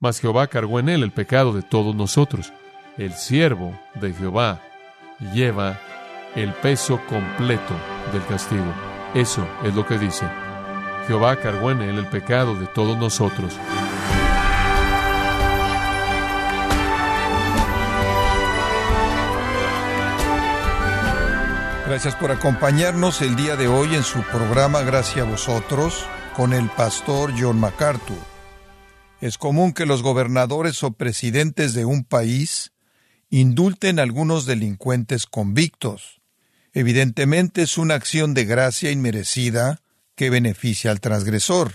mas Jehová cargó en él el pecado de todos nosotros. El siervo de Jehová lleva el peso completo del castigo. Eso es lo que dice. Jehová cargó en él el pecado de todos nosotros. Gracias por acompañarnos el día de hoy en su programa Gracias a vosotros con el pastor John MacArthur. Es común que los gobernadores o presidentes de un país indulten a algunos delincuentes convictos. Evidentemente es una acción de gracia inmerecida que beneficia al transgresor.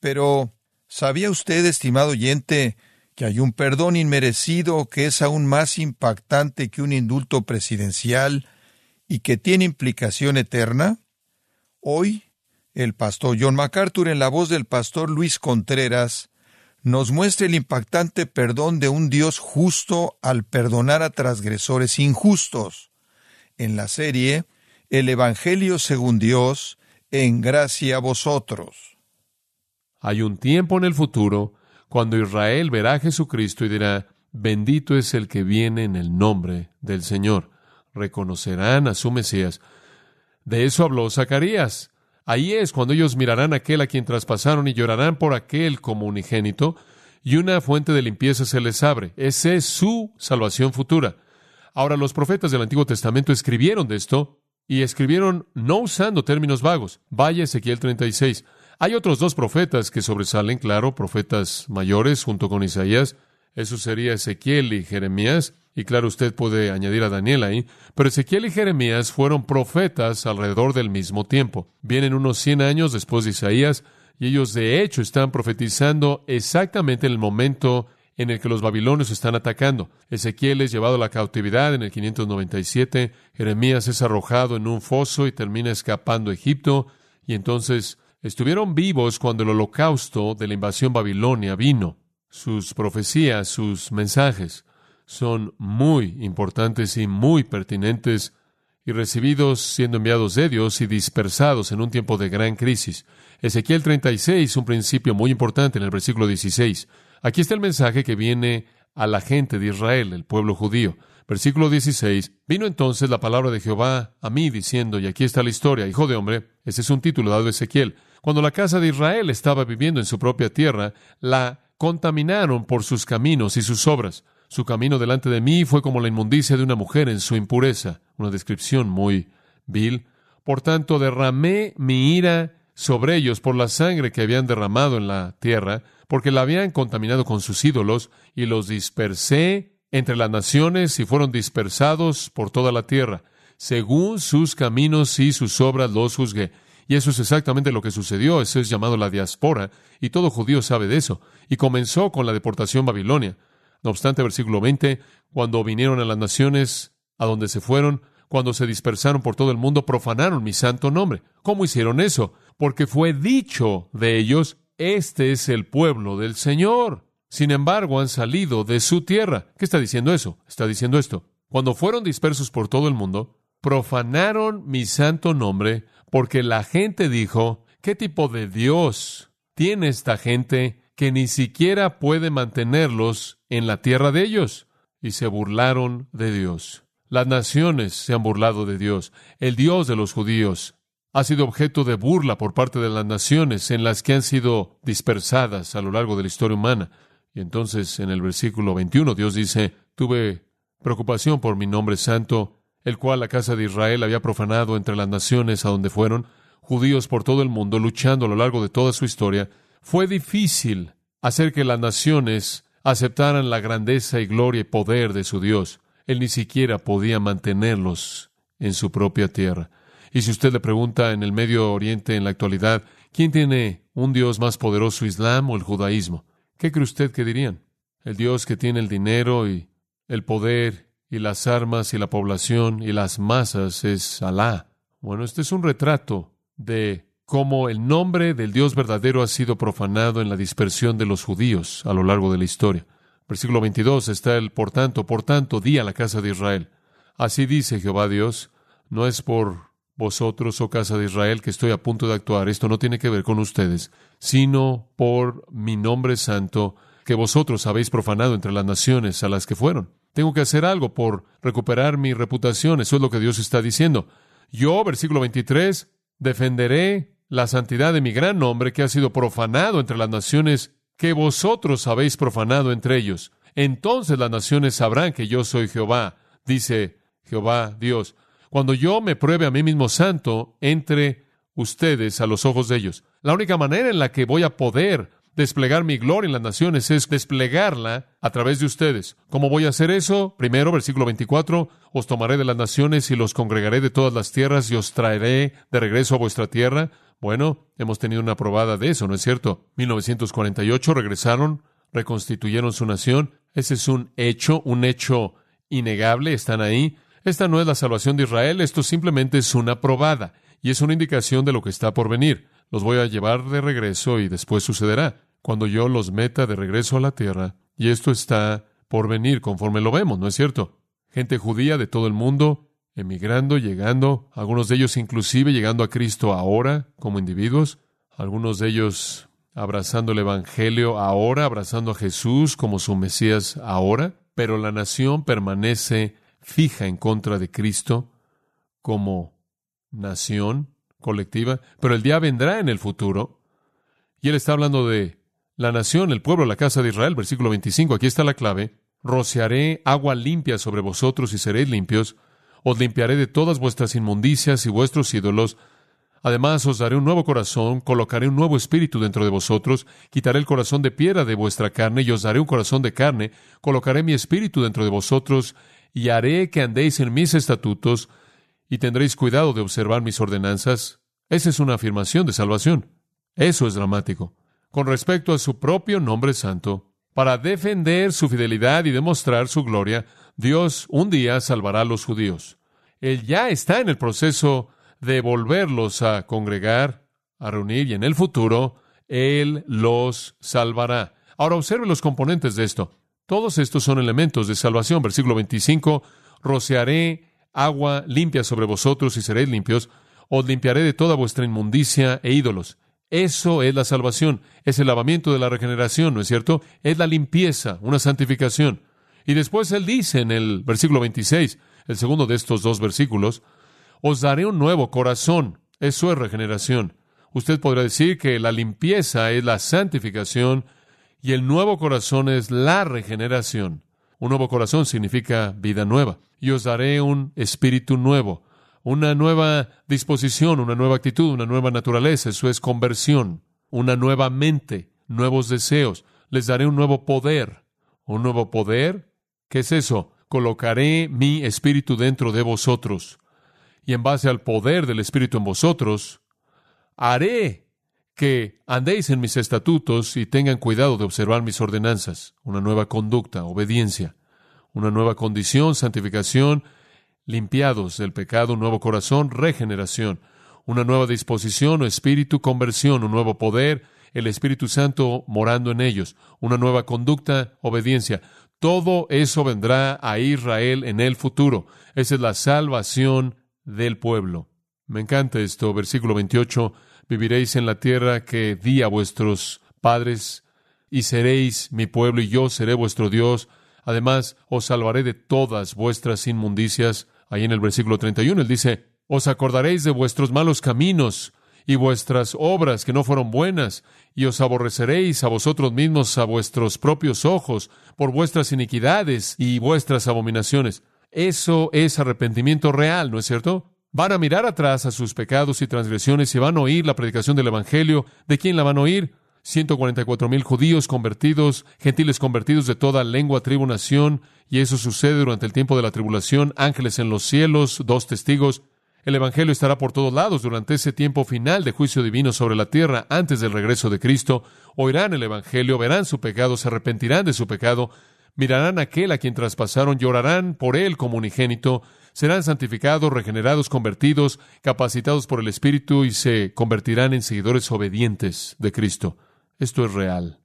Pero, ¿sabía usted, estimado oyente, que hay un perdón inmerecido que es aún más impactante que un indulto presidencial y que tiene implicación eterna? Hoy, el pastor John MacArthur, en la voz del pastor Luis Contreras, nos muestra el impactante perdón de un Dios justo al perdonar a transgresores injustos. En la serie El Evangelio según Dios, en gracia a vosotros. Hay un tiempo en el futuro cuando Israel verá a Jesucristo y dirá, bendito es el que viene en el nombre del Señor reconocerán a su Mesías. De eso habló Zacarías. Ahí es cuando ellos mirarán a aquel a quien traspasaron y llorarán por aquel como unigénito, y una fuente de limpieza se les abre. Esa es su salvación futura. Ahora, los profetas del Antiguo Testamento escribieron de esto, y escribieron no usando términos vagos. Vaya Ezequiel 36. Hay otros dos profetas que sobresalen, claro, profetas mayores junto con Isaías. Eso sería Ezequiel y Jeremías. Y claro, usted puede añadir a Daniel ahí, pero Ezequiel y Jeremías fueron profetas alrededor del mismo tiempo. Vienen unos 100 años después de Isaías, y ellos de hecho están profetizando exactamente en el momento en el que los babilonios están atacando. Ezequiel es llevado a la cautividad en el 597, Jeremías es arrojado en un foso y termina escapando a Egipto, y entonces estuvieron vivos cuando el holocausto de la invasión babilonia vino. Sus profecías, sus mensajes, son muy importantes y muy pertinentes y recibidos siendo enviados de Dios y dispersados en un tiempo de gran crisis. Ezequiel 36, un principio muy importante en el versículo 16. Aquí está el mensaje que viene a la gente de Israel, el pueblo judío. Versículo 16. Vino entonces la palabra de Jehová a mí diciendo, y aquí está la historia, hijo de hombre, ese es un título dado a Ezequiel. Cuando la casa de Israel estaba viviendo en su propia tierra, la contaminaron por sus caminos y sus obras. Su camino delante de mí fue como la inmundicia de una mujer en su impureza. Una descripción muy vil. Por tanto, derramé mi ira sobre ellos por la sangre que habían derramado en la tierra, porque la habían contaminado con sus ídolos, y los dispersé entre las naciones y fueron dispersados por toda la tierra. Según sus caminos y sus obras los juzgué. Y eso es exactamente lo que sucedió. Eso es llamado la diáspora, y todo judío sabe de eso. Y comenzó con la deportación babilonia. No obstante, versículo 20, cuando vinieron a las naciones a donde se fueron, cuando se dispersaron por todo el mundo, profanaron mi santo nombre. ¿Cómo hicieron eso? Porque fue dicho de ellos, este es el pueblo del Señor. Sin embargo, han salido de su tierra. ¿Qué está diciendo eso? Está diciendo esto. Cuando fueron dispersos por todo el mundo, profanaron mi santo nombre porque la gente dijo, ¿qué tipo de Dios tiene esta gente que ni siquiera puede mantenerlos en la tierra de ellos. Y se burlaron de Dios. Las naciones se han burlado de Dios. El Dios de los judíos ha sido objeto de burla por parte de las naciones en las que han sido dispersadas a lo largo de la historia humana. Y entonces en el versículo 21 Dios dice, tuve preocupación por mi nombre santo, el cual la casa de Israel había profanado entre las naciones a donde fueron, judíos por todo el mundo luchando a lo largo de toda su historia, fue difícil hacer que las naciones aceptaran la grandeza y gloria y poder de su Dios. Él ni siquiera podía mantenerlos en su propia tierra. Y si usted le pregunta en el Medio Oriente en la actualidad, ¿quién tiene un Dios más poderoso, Islam o el judaísmo? ¿Qué cree usted que dirían? El Dios que tiene el dinero y el poder y las armas y la población y las masas es Alá. Bueno, este es un retrato de cómo el nombre del Dios verdadero ha sido profanado en la dispersión de los judíos a lo largo de la historia. Versículo 22 está el por tanto, por tanto, di a la casa de Israel. Así dice Jehová Dios, no es por vosotros, oh casa de Israel, que estoy a punto de actuar, esto no tiene que ver con ustedes, sino por mi nombre santo, que vosotros habéis profanado entre las naciones a las que fueron. Tengo que hacer algo por recuperar mi reputación. Eso es lo que Dios está diciendo. Yo, versículo 23, defenderé la santidad de mi gran nombre que ha sido profanado entre las naciones que vosotros habéis profanado entre ellos. Entonces las naciones sabrán que yo soy Jehová, dice Jehová Dios, cuando yo me pruebe a mí mismo santo entre ustedes a los ojos de ellos. La única manera en la que voy a poder desplegar mi gloria en las naciones es desplegarla a través de ustedes. ¿Cómo voy a hacer eso? Primero, versículo 24, os tomaré de las naciones y los congregaré de todas las tierras y os traeré de regreso a vuestra tierra. Bueno, hemos tenido una probada de eso, ¿no es cierto? 1948 regresaron, reconstituyeron su nación. Ese es un hecho, un hecho innegable, están ahí. Esta no es la salvación de Israel, esto simplemente es una probada y es una indicación de lo que está por venir. Los voy a llevar de regreso y después sucederá cuando yo los meta de regreso a la tierra. Y esto está por venir conforme lo vemos, ¿no es cierto? Gente judía de todo el mundo, emigrando, llegando, algunos de ellos inclusive llegando a Cristo ahora como individuos, algunos de ellos abrazando el Evangelio ahora, abrazando a Jesús como su Mesías ahora, pero la nación permanece fija en contra de Cristo como nación colectiva, pero el día vendrá en el futuro. Y él está hablando de la nación, el pueblo, la casa de Israel, versículo 25. Aquí está la clave. Rociaré agua limpia sobre vosotros y seréis limpios. Os limpiaré de todas vuestras inmundicias y vuestros ídolos. Además os daré un nuevo corazón, colocaré un nuevo espíritu dentro de vosotros, quitaré el corazón de piedra de vuestra carne y os daré un corazón de carne, colocaré mi espíritu dentro de vosotros y haré que andéis en mis estatutos y tendréis cuidado de observar mis ordenanzas. Esa es una afirmación de salvación. Eso es dramático. Con respecto a su propio nombre santo, para defender su fidelidad y demostrar su gloria, Dios un día salvará a los judíos. Él ya está en el proceso de volverlos a congregar, a reunir, y en el futuro Él los salvará. Ahora observe los componentes de esto. Todos estos son elementos de salvación. Versículo 25, rociaré agua limpia sobre vosotros y seréis limpios, os limpiaré de toda vuestra inmundicia e ídolos. Eso es la salvación, es el lavamiento de la regeneración, ¿no es cierto? Es la limpieza, una santificación. Y después él dice en el versículo 26, el segundo de estos dos versículos, os daré un nuevo corazón. Eso es regeneración. Usted podrá decir que la limpieza es la santificación y el nuevo corazón es la regeneración. Un nuevo corazón significa vida nueva. Y os daré un espíritu nuevo, una nueva disposición, una nueva actitud, una nueva naturaleza. Eso es conversión, una nueva mente, nuevos deseos. Les daré un nuevo poder. ¿Un nuevo poder? ¿Qué es eso? Colocaré mi espíritu dentro de vosotros. Y en base al poder del espíritu en vosotros, haré que andéis en mis estatutos y tengan cuidado de observar mis ordenanzas, una nueva conducta, obediencia, una nueva condición, santificación, limpiados del pecado, un nuevo corazón, regeneración, una nueva disposición o espíritu, conversión, un nuevo poder, el Espíritu Santo morando en ellos, una nueva conducta, obediencia. Todo eso vendrá a Israel en el futuro. Esa es la salvación del pueblo. Me encanta esto, versículo 28 viviréis en la tierra que di a vuestros padres, y seréis mi pueblo, y yo seré vuestro Dios. Además, os salvaré de todas vuestras inmundicias. Ahí en el versículo 31 él dice, os acordaréis de vuestros malos caminos y vuestras obras que no fueron buenas, y os aborreceréis a vosotros mismos a vuestros propios ojos por vuestras iniquidades y vuestras abominaciones. Eso es arrepentimiento real, ¿no es cierto? Van a mirar atrás a sus pecados y transgresiones y van a oír la predicación del Evangelio. ¿De quién la van a oír? 144 mil judíos convertidos, gentiles convertidos de toda lengua, tribu, nación, y eso sucede durante el tiempo de la tribulación, ángeles en los cielos, dos testigos. El Evangelio estará por todos lados durante ese tiempo final de juicio divino sobre la tierra antes del regreso de Cristo. Oirán el Evangelio, verán su pecado, se arrepentirán de su pecado, mirarán a aquel a quien traspasaron, llorarán por él como unigénito, serán santificados, regenerados, convertidos, capacitados por el Espíritu y se convertirán en seguidores obedientes de Cristo. Esto es real.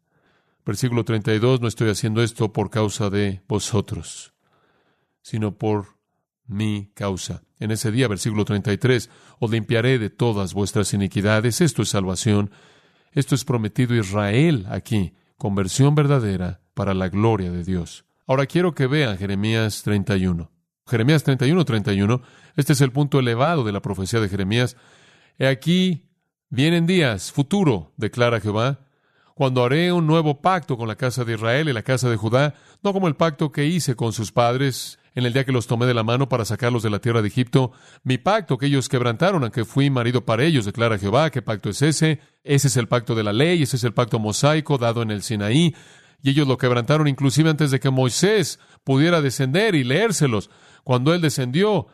Versículo 32, no estoy haciendo esto por causa de vosotros, sino por mi causa. En ese día, versículo 33, os limpiaré de todas vuestras iniquidades. Esto es salvación. Esto es prometido Israel aquí, conversión verdadera para la gloria de Dios. Ahora quiero que vean Jeremías 31. Jeremías 31, 31. Este es el punto elevado de la profecía de Jeremías. He aquí, vienen días, futuro, declara Jehová, cuando haré un nuevo pacto con la casa de Israel y la casa de Judá, no como el pacto que hice con sus padres en el día que los tomé de la mano para sacarlos de la tierra de Egipto, mi pacto que ellos quebrantaron, aunque fui marido para ellos, declara Jehová, ¿qué pacto es ese? Ese es el pacto de la ley, ese es el pacto mosaico dado en el Sinaí, y ellos lo quebrantaron inclusive antes de que Moisés pudiera descender y leérselos. Cuando él descendió,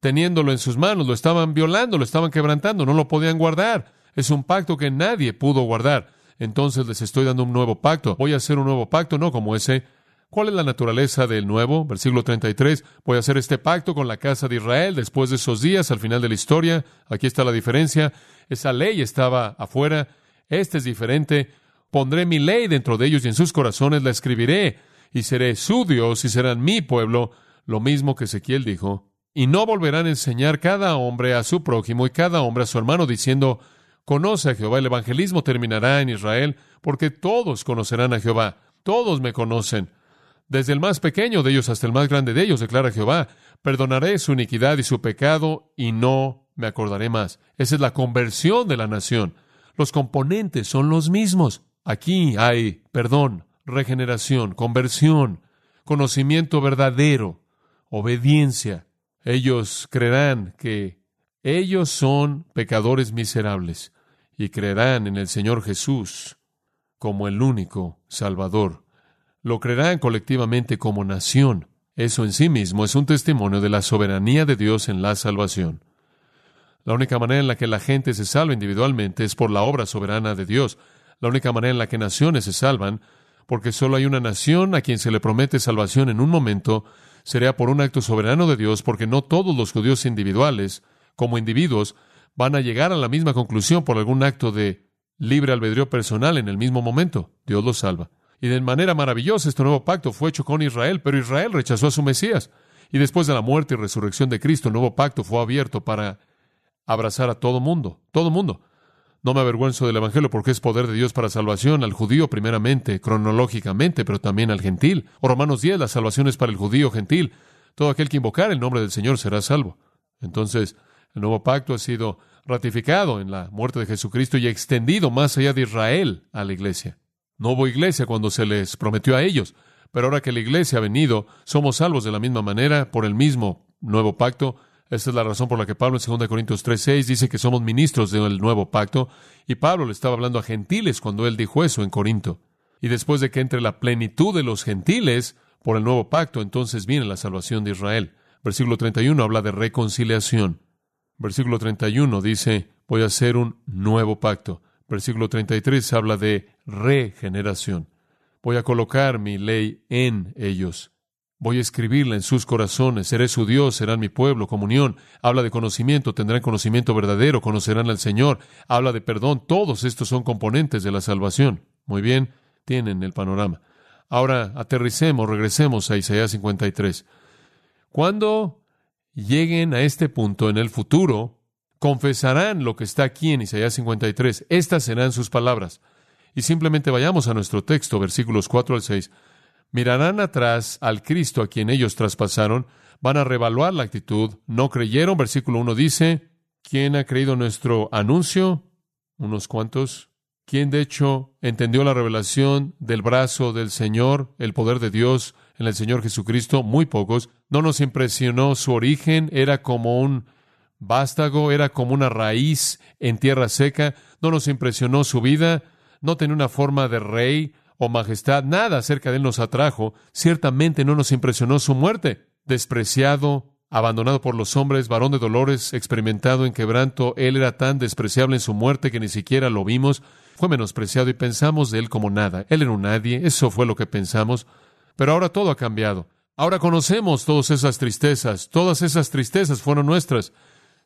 teniéndolo en sus manos, lo estaban violando, lo estaban quebrantando, no lo podían guardar. Es un pacto que nadie pudo guardar entonces les estoy dando un nuevo pacto. Voy a hacer un nuevo pacto, no como ese. ¿Cuál es la naturaleza del nuevo? Versículo 33. Voy a hacer este pacto con la casa de Israel después de esos días, al final de la historia. Aquí está la diferencia. Esa ley estaba afuera. Este es diferente. Pondré mi ley dentro de ellos y en sus corazones la escribiré. Y seré su Dios y serán mi pueblo. Lo mismo que Ezequiel dijo. Y no volverán a enseñar cada hombre a su prójimo y cada hombre a su hermano diciendo, Conoce a Jehová. El evangelismo terminará en Israel porque todos conocerán a Jehová. Todos me conocen. Desde el más pequeño de ellos hasta el más grande de ellos, declara Jehová. Perdonaré su iniquidad y su pecado y no me acordaré más. Esa es la conversión de la nación. Los componentes son los mismos. Aquí hay perdón, regeneración, conversión, conocimiento verdadero, obediencia. Ellos creerán que ellos son pecadores miserables y creerán en el Señor Jesús como el único Salvador. Lo creerán colectivamente como nación. Eso en sí mismo es un testimonio de la soberanía de Dios en la salvación. La única manera en la que la gente se salva individualmente es por la obra soberana de Dios. La única manera en la que naciones se salvan, porque solo hay una nación a quien se le promete salvación en un momento, sería por un acto soberano de Dios, porque no todos los judíos individuales, como individuos, van a llegar a la misma conclusión por algún acto de libre albedrío personal en el mismo momento. Dios los salva. Y de manera maravillosa este nuevo pacto fue hecho con Israel, pero Israel rechazó a su Mesías. Y después de la muerte y resurrección de Cristo, el nuevo pacto fue abierto para abrazar a todo mundo, todo mundo. No me avergüenzo del Evangelio porque es poder de Dios para salvación al judío primeramente, cronológicamente, pero también al gentil. O Romanos 10, la salvación es para el judío gentil. Todo aquel que invocar el nombre del Señor será salvo. Entonces, el nuevo pacto ha sido ratificado en la muerte de Jesucristo y extendido más allá de Israel a la iglesia. No hubo iglesia cuando se les prometió a ellos, pero ahora que la iglesia ha venido, somos salvos de la misma manera por el mismo nuevo pacto. Esta es la razón por la que Pablo en 2 Corintios 3:6 dice que somos ministros del nuevo pacto, y Pablo le estaba hablando a gentiles cuando él dijo eso en Corinto. Y después de que entre la plenitud de los gentiles por el nuevo pacto, entonces viene la salvación de Israel. Versículo 31 habla de reconciliación. Versículo 31 dice, voy a hacer un nuevo pacto. Versículo 33 habla de regeneración. Voy a colocar mi ley en ellos. Voy a escribirla en sus corazones. Seré su Dios, serán mi pueblo, comunión. Habla de conocimiento, tendrán conocimiento verdadero, conocerán al Señor. Habla de perdón. Todos estos son componentes de la salvación. Muy bien, tienen el panorama. Ahora aterricemos, regresemos a Isaías 53. Cuando lleguen a este punto en el futuro, confesarán lo que está aquí en Isaías 53. Estas serán sus palabras. Y simplemente vayamos a nuestro texto, versículos 4 al 6. Mirarán atrás al Cristo a quien ellos traspasaron, van a revaluar la actitud, no creyeron. Versículo 1 dice, ¿quién ha creído nuestro anuncio? Unos cuantos. ¿Quién de hecho entendió la revelación del brazo del Señor, el poder de Dios en el Señor Jesucristo? Muy pocos. No nos impresionó su origen, era como un vástago, era como una raíz en tierra seca. No nos impresionó su vida, no tenía una forma de rey o majestad, nada acerca de él nos atrajo. Ciertamente no nos impresionó su muerte. Despreciado, abandonado por los hombres, varón de dolores, experimentado en quebranto, él era tan despreciable en su muerte que ni siquiera lo vimos fue menospreciado y pensamos de él como nada. Él era un nadie, eso fue lo que pensamos. Pero ahora todo ha cambiado. Ahora conocemos todas esas tristezas, todas esas tristezas fueron nuestras.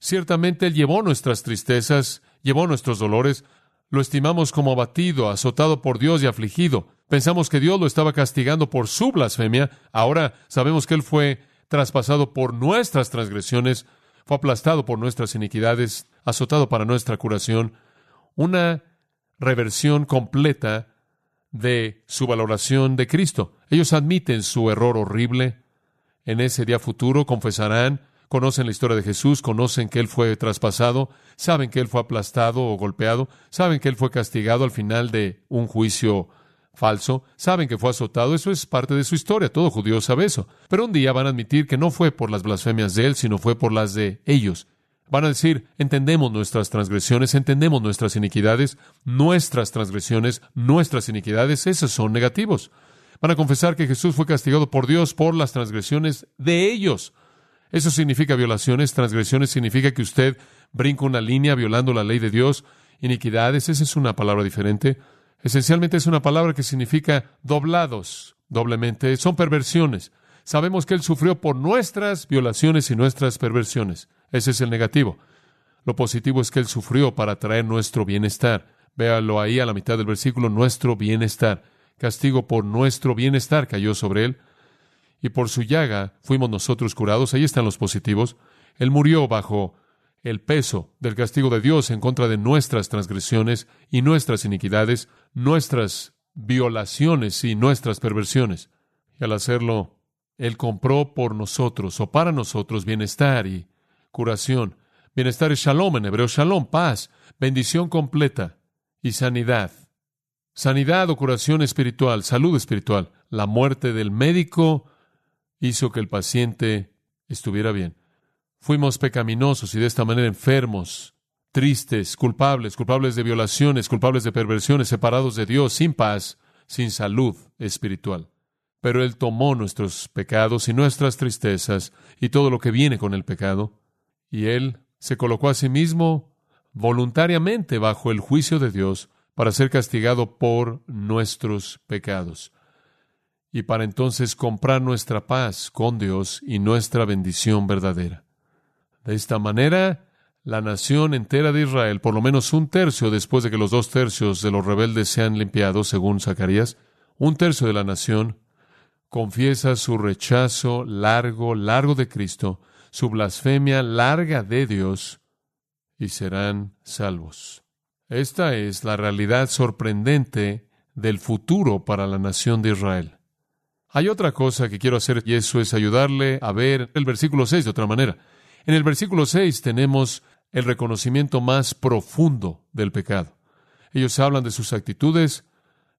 Ciertamente Él llevó nuestras tristezas, llevó nuestros dolores, lo estimamos como abatido, azotado por Dios y afligido. Pensamos que Dios lo estaba castigando por su blasfemia. Ahora sabemos que Él fue traspasado por nuestras transgresiones, fue aplastado por nuestras iniquidades, azotado para nuestra curación. Una reversión completa de su valoración de Cristo. Ellos admiten su error horrible. En ese día futuro confesarán, conocen la historia de Jesús, conocen que Él fue traspasado, saben que Él fue aplastado o golpeado, saben que Él fue castigado al final de un juicio falso, saben que fue azotado, eso es parte de su historia, todo judío sabe eso. Pero un día van a admitir que no fue por las blasfemias de Él, sino fue por las de ellos. Van a decir, entendemos nuestras transgresiones, entendemos nuestras iniquidades, nuestras transgresiones, nuestras iniquidades, esos son negativos. Van a confesar que Jesús fue castigado por Dios por las transgresiones de ellos. Eso significa violaciones, transgresiones significa que usted brinca una línea violando la ley de Dios. Iniquidades, esa es una palabra diferente. Esencialmente es una palabra que significa doblados, doblemente. Son perversiones. Sabemos que Él sufrió por nuestras violaciones y nuestras perversiones. Ese es el negativo. Lo positivo es que Él sufrió para traer nuestro bienestar. Véalo ahí a la mitad del versículo, nuestro bienestar. Castigo por nuestro bienestar cayó sobre Él. Y por su llaga fuimos nosotros curados. Ahí están los positivos. Él murió bajo el peso del castigo de Dios en contra de nuestras transgresiones y nuestras iniquidades, nuestras violaciones y nuestras perversiones. Y al hacerlo, Él compró por nosotros o para nosotros bienestar y curación. Bienestar es shalom en hebreo, shalom, paz, bendición completa y sanidad. Sanidad o curación espiritual, salud espiritual. La muerte del médico hizo que el paciente estuviera bien. Fuimos pecaminosos y de esta manera enfermos, tristes, culpables, culpables de violaciones, culpables de perversiones, separados de Dios, sin paz, sin salud espiritual. Pero Él tomó nuestros pecados y nuestras tristezas y todo lo que viene con el pecado y él se colocó a sí mismo voluntariamente bajo el juicio de Dios para ser castigado por nuestros pecados y para entonces comprar nuestra paz con Dios y nuestra bendición verdadera. De esta manera, la nación entera de Israel, por lo menos un tercio después de que los dos tercios de los rebeldes sean limpiados, según Zacarías, un tercio de la nación confiesa su rechazo largo, largo de Cristo su blasfemia larga de Dios y serán salvos. Esta es la realidad sorprendente del futuro para la nación de Israel. Hay otra cosa que quiero hacer y eso es ayudarle a ver el versículo 6 de otra manera. En el versículo 6 tenemos el reconocimiento más profundo del pecado. Ellos hablan de sus actitudes,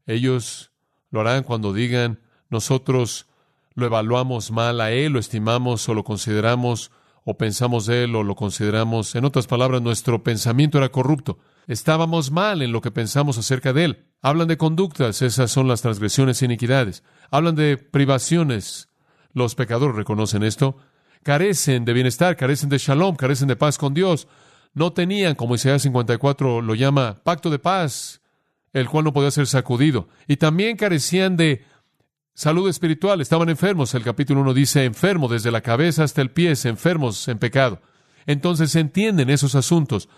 ellos lo harán cuando digan, nosotros lo evaluamos mal a Él, lo estimamos o lo consideramos o pensamos de Él o lo consideramos. En otras palabras, nuestro pensamiento era corrupto. Estábamos mal en lo que pensamos acerca de Él. Hablan de conductas, esas son las transgresiones e iniquidades. Hablan de privaciones. Los pecadores reconocen esto. Carecen de bienestar, carecen de shalom, carecen de paz con Dios. No tenían, como Isaías 54 lo llama, pacto de paz, el cual no podía ser sacudido. Y también carecían de Salud espiritual, estaban enfermos. El capítulo 1 dice enfermo desde la cabeza hasta el pie, enfermos en pecado. Entonces entienden esos asuntos.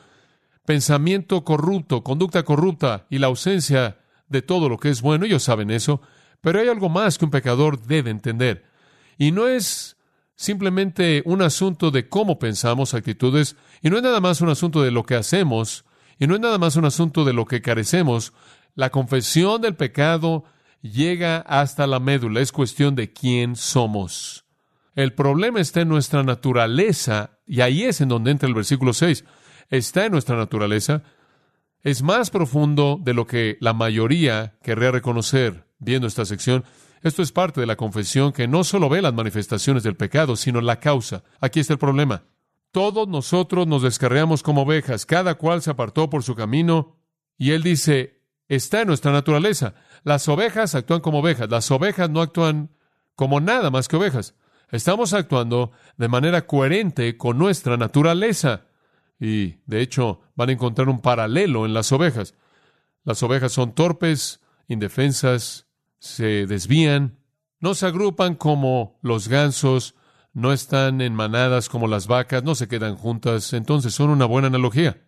Pensamiento corrupto, conducta corrupta y la ausencia de todo lo que es bueno, ellos saben eso, pero hay algo más que un pecador debe entender. Y no es simplemente un asunto de cómo pensamos actitudes, y no es nada más un asunto de lo que hacemos, y no es nada más un asunto de lo que carecemos. La confesión del pecado llega hasta la médula, es cuestión de quién somos. El problema está en nuestra naturaleza, y ahí es en donde entra el versículo 6. Está en nuestra naturaleza. Es más profundo de lo que la mayoría querría reconocer viendo esta sección. Esto es parte de la confesión que no solo ve las manifestaciones del pecado, sino la causa. Aquí está el problema. Todos nosotros nos descarriamos como ovejas, cada cual se apartó por su camino, y él dice, está en nuestra naturaleza. Las ovejas actúan como ovejas, las ovejas no actúan como nada más que ovejas. Estamos actuando de manera coherente con nuestra naturaleza. Y, de hecho, van a encontrar un paralelo en las ovejas. Las ovejas son torpes, indefensas, se desvían, no se agrupan como los gansos, no están en manadas como las vacas, no se quedan juntas, entonces son una buena analogía.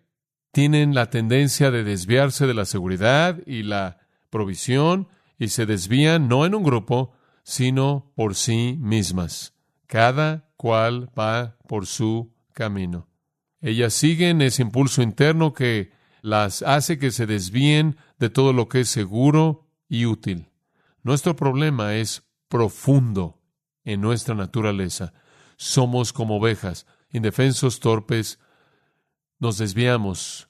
Tienen la tendencia de desviarse de la seguridad y la provisión y se desvían no en un grupo, sino por sí mismas. Cada cual va por su camino. Ellas siguen ese impulso interno que las hace que se desvíen de todo lo que es seguro y útil. Nuestro problema es profundo en nuestra naturaleza. Somos como ovejas, indefensos, torpes, nos desviamos.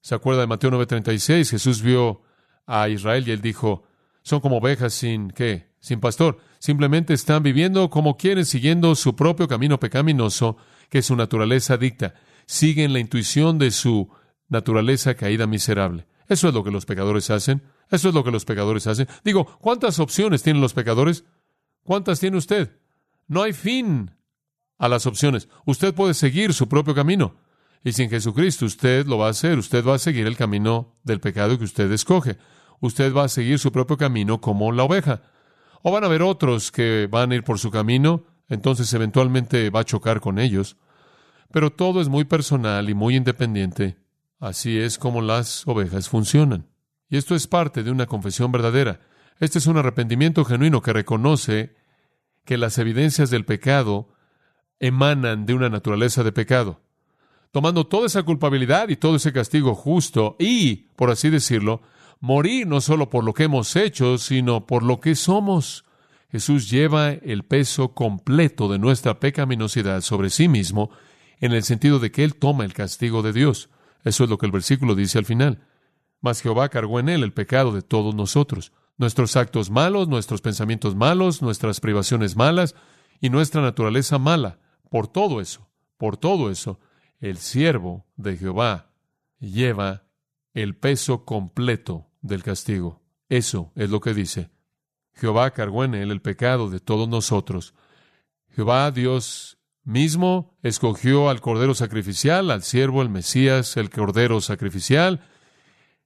¿Se acuerda de Mateo 9:36? Jesús vio a Israel y él dijo, son como ovejas sin qué, sin pastor. Simplemente están viviendo como quieren, siguiendo su propio camino pecaminoso que su naturaleza dicta. Siguen la intuición de su naturaleza caída miserable. Eso es lo que los pecadores hacen. Eso es lo que los pecadores hacen. Digo, ¿cuántas opciones tienen los pecadores? ¿Cuántas tiene usted? No hay fin a las opciones. Usted puede seguir su propio camino. Y sin Jesucristo usted lo va a hacer. Usted va a seguir el camino del pecado que usted escoge. Usted va a seguir su propio camino como la oveja. O van a haber otros que van a ir por su camino, entonces eventualmente va a chocar con ellos. Pero todo es muy personal y muy independiente. Así es como las ovejas funcionan. Y esto es parte de una confesión verdadera. Este es un arrepentimiento genuino que reconoce que las evidencias del pecado emanan de una naturaleza de pecado. Tomando toda esa culpabilidad y todo ese castigo justo y, por así decirlo, morir no solo por lo que hemos hecho, sino por lo que somos. Jesús lleva el peso completo de nuestra pecaminosidad sobre sí mismo, en el sentido de que Él toma el castigo de Dios. Eso es lo que el versículo dice al final. Mas Jehová cargó en Él el pecado de todos nosotros, nuestros actos malos, nuestros pensamientos malos, nuestras privaciones malas y nuestra naturaleza mala. Por todo eso, por todo eso, el siervo de Jehová lleva el peso completo del castigo. Eso es lo que dice. Jehová cargó en él el pecado de todos nosotros. Jehová Dios mismo escogió al Cordero sacrificial, al siervo, el Mesías, el Cordero sacrificial.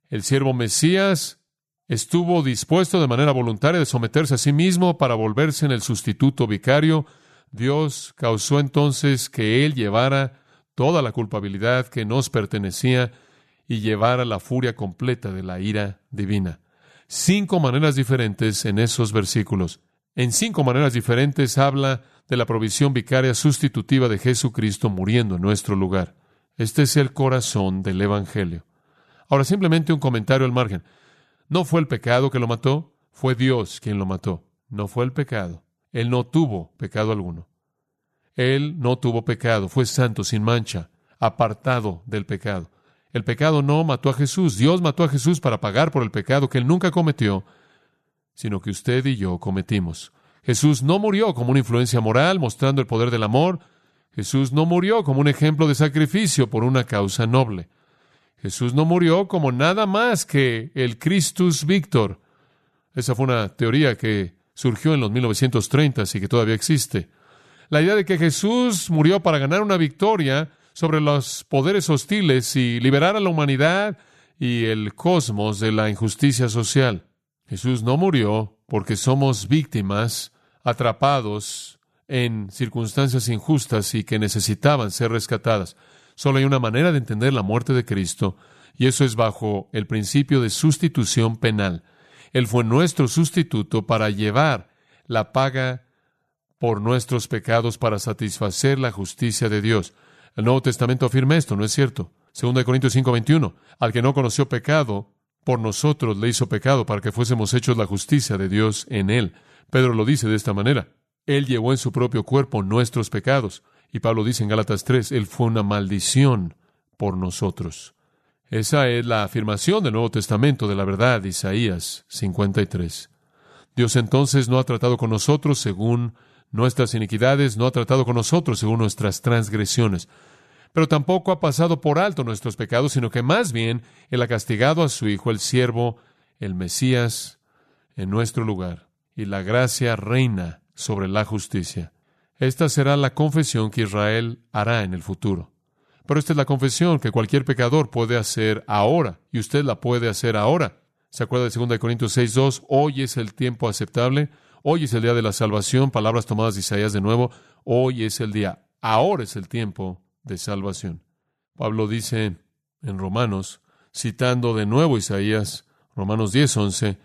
El siervo Mesías estuvo dispuesto de manera voluntaria de someterse a sí mismo para volverse en el sustituto vicario. Dios causó entonces que él llevara toda la culpabilidad que nos pertenecía y llevar a la furia completa de la ira divina. Cinco maneras diferentes en esos versículos. En cinco maneras diferentes habla de la provisión vicaria sustitutiva de Jesucristo muriendo en nuestro lugar. Este es el corazón del Evangelio. Ahora simplemente un comentario al margen. No fue el pecado que lo mató, fue Dios quien lo mató. No fue el pecado. Él no tuvo pecado alguno. Él no tuvo pecado, fue santo, sin mancha, apartado del pecado. El pecado no mató a Jesús. Dios mató a Jesús para pagar por el pecado que él nunca cometió, sino que usted y yo cometimos. Jesús no murió como una influencia moral mostrando el poder del amor. Jesús no murió como un ejemplo de sacrificio por una causa noble. Jesús no murió como nada más que el Christus Victor. Esa fue una teoría que surgió en los 1930 y que todavía existe. La idea de que Jesús murió para ganar una victoria sobre los poderes hostiles y liberar a la humanidad y el cosmos de la injusticia social. Jesús no murió porque somos víctimas atrapados en circunstancias injustas y que necesitaban ser rescatadas. Solo hay una manera de entender la muerte de Cristo, y eso es bajo el principio de sustitución penal. Él fue nuestro sustituto para llevar la paga por nuestros pecados para satisfacer la justicia de Dios. El Nuevo Testamento afirma esto, ¿no es cierto? 2 Corintios 5:21. Al que no conoció pecado, por nosotros le hizo pecado para que fuésemos hechos la justicia de Dios en él. Pedro lo dice de esta manera. Él llevó en su propio cuerpo nuestros pecados. Y Pablo dice en Gálatas 3, Él fue una maldición por nosotros. Esa es la afirmación del Nuevo Testamento de la verdad, Isaías 53. Dios entonces no ha tratado con nosotros según nuestras iniquidades, no ha tratado con nosotros según nuestras transgresiones, pero tampoco ha pasado por alto nuestros pecados, sino que más bien Él ha castigado a su Hijo, el siervo, el Mesías, en nuestro lugar, y la gracia reina sobre la justicia. Esta será la confesión que Israel hará en el futuro. Pero esta es la confesión que cualquier pecador puede hacer ahora, y usted la puede hacer ahora. ¿Se acuerda de 2 Corintios 6.2? Hoy es el tiempo aceptable. Hoy es el día de la salvación, palabras tomadas de Isaías de nuevo. Hoy es el día, ahora es el tiempo de salvación. Pablo dice en Romanos, citando de nuevo Isaías, Romanos 10, 11,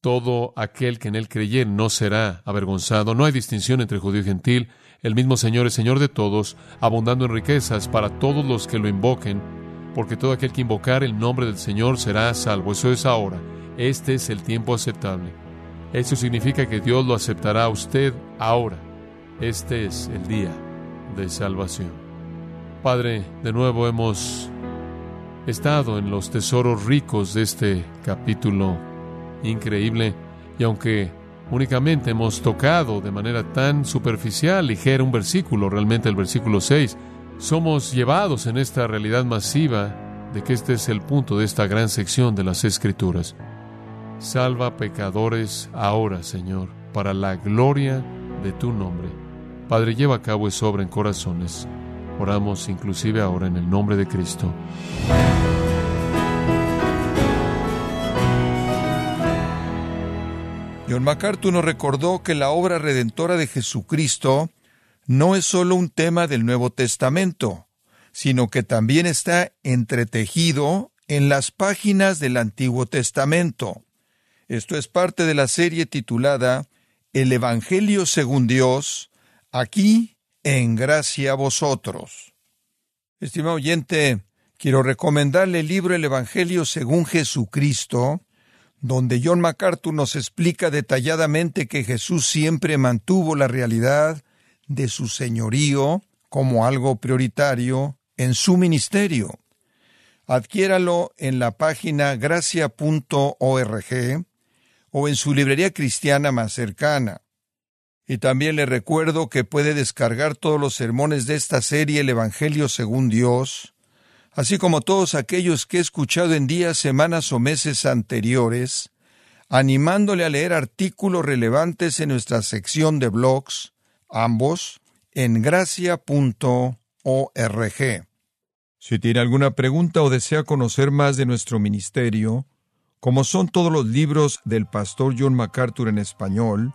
todo aquel que en él creyere no será avergonzado. No hay distinción entre judío y gentil. El mismo Señor es Señor de todos, abundando en riquezas para todos los que lo invoquen, porque todo aquel que invocar el nombre del Señor será salvo. Eso es ahora. Este es el tiempo aceptable. Eso significa que Dios lo aceptará a usted ahora. Este es el día de salvación. Padre, de nuevo hemos estado en los tesoros ricos de este capítulo increíble y aunque únicamente hemos tocado de manera tan superficial, ligera un versículo, realmente el versículo 6, somos llevados en esta realidad masiva de que este es el punto de esta gran sección de las Escrituras. Salva pecadores ahora, Señor, para la gloria de tu nombre. Padre, lleva a cabo esa obra en corazones. Oramos inclusive ahora en el nombre de Cristo. John MacArthur nos recordó que la obra redentora de Jesucristo no es solo un tema del Nuevo Testamento, sino que también está entretejido en las páginas del Antiguo Testamento. Esto es parte de la serie titulada El Evangelio según Dios, aquí en gracia a vosotros. Estimado oyente, quiero recomendarle el libro El Evangelio según Jesucristo, donde John MacArthur nos explica detalladamente que Jesús siempre mantuvo la realidad de su señorío como algo prioritario en su ministerio. Adquiéralo en la página gracia.org o en su librería cristiana más cercana. Y también le recuerdo que puede descargar todos los sermones de esta serie El Evangelio según Dios, así como todos aquellos que he escuchado en días, semanas o meses anteriores, animándole a leer artículos relevantes en nuestra sección de blogs, ambos en gracia.org. Si tiene alguna pregunta o desea conocer más de nuestro ministerio, como son todos los libros del pastor John MacArthur en español,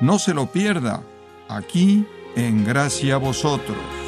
no se lo pierda, aquí en Gracia a Vosotros.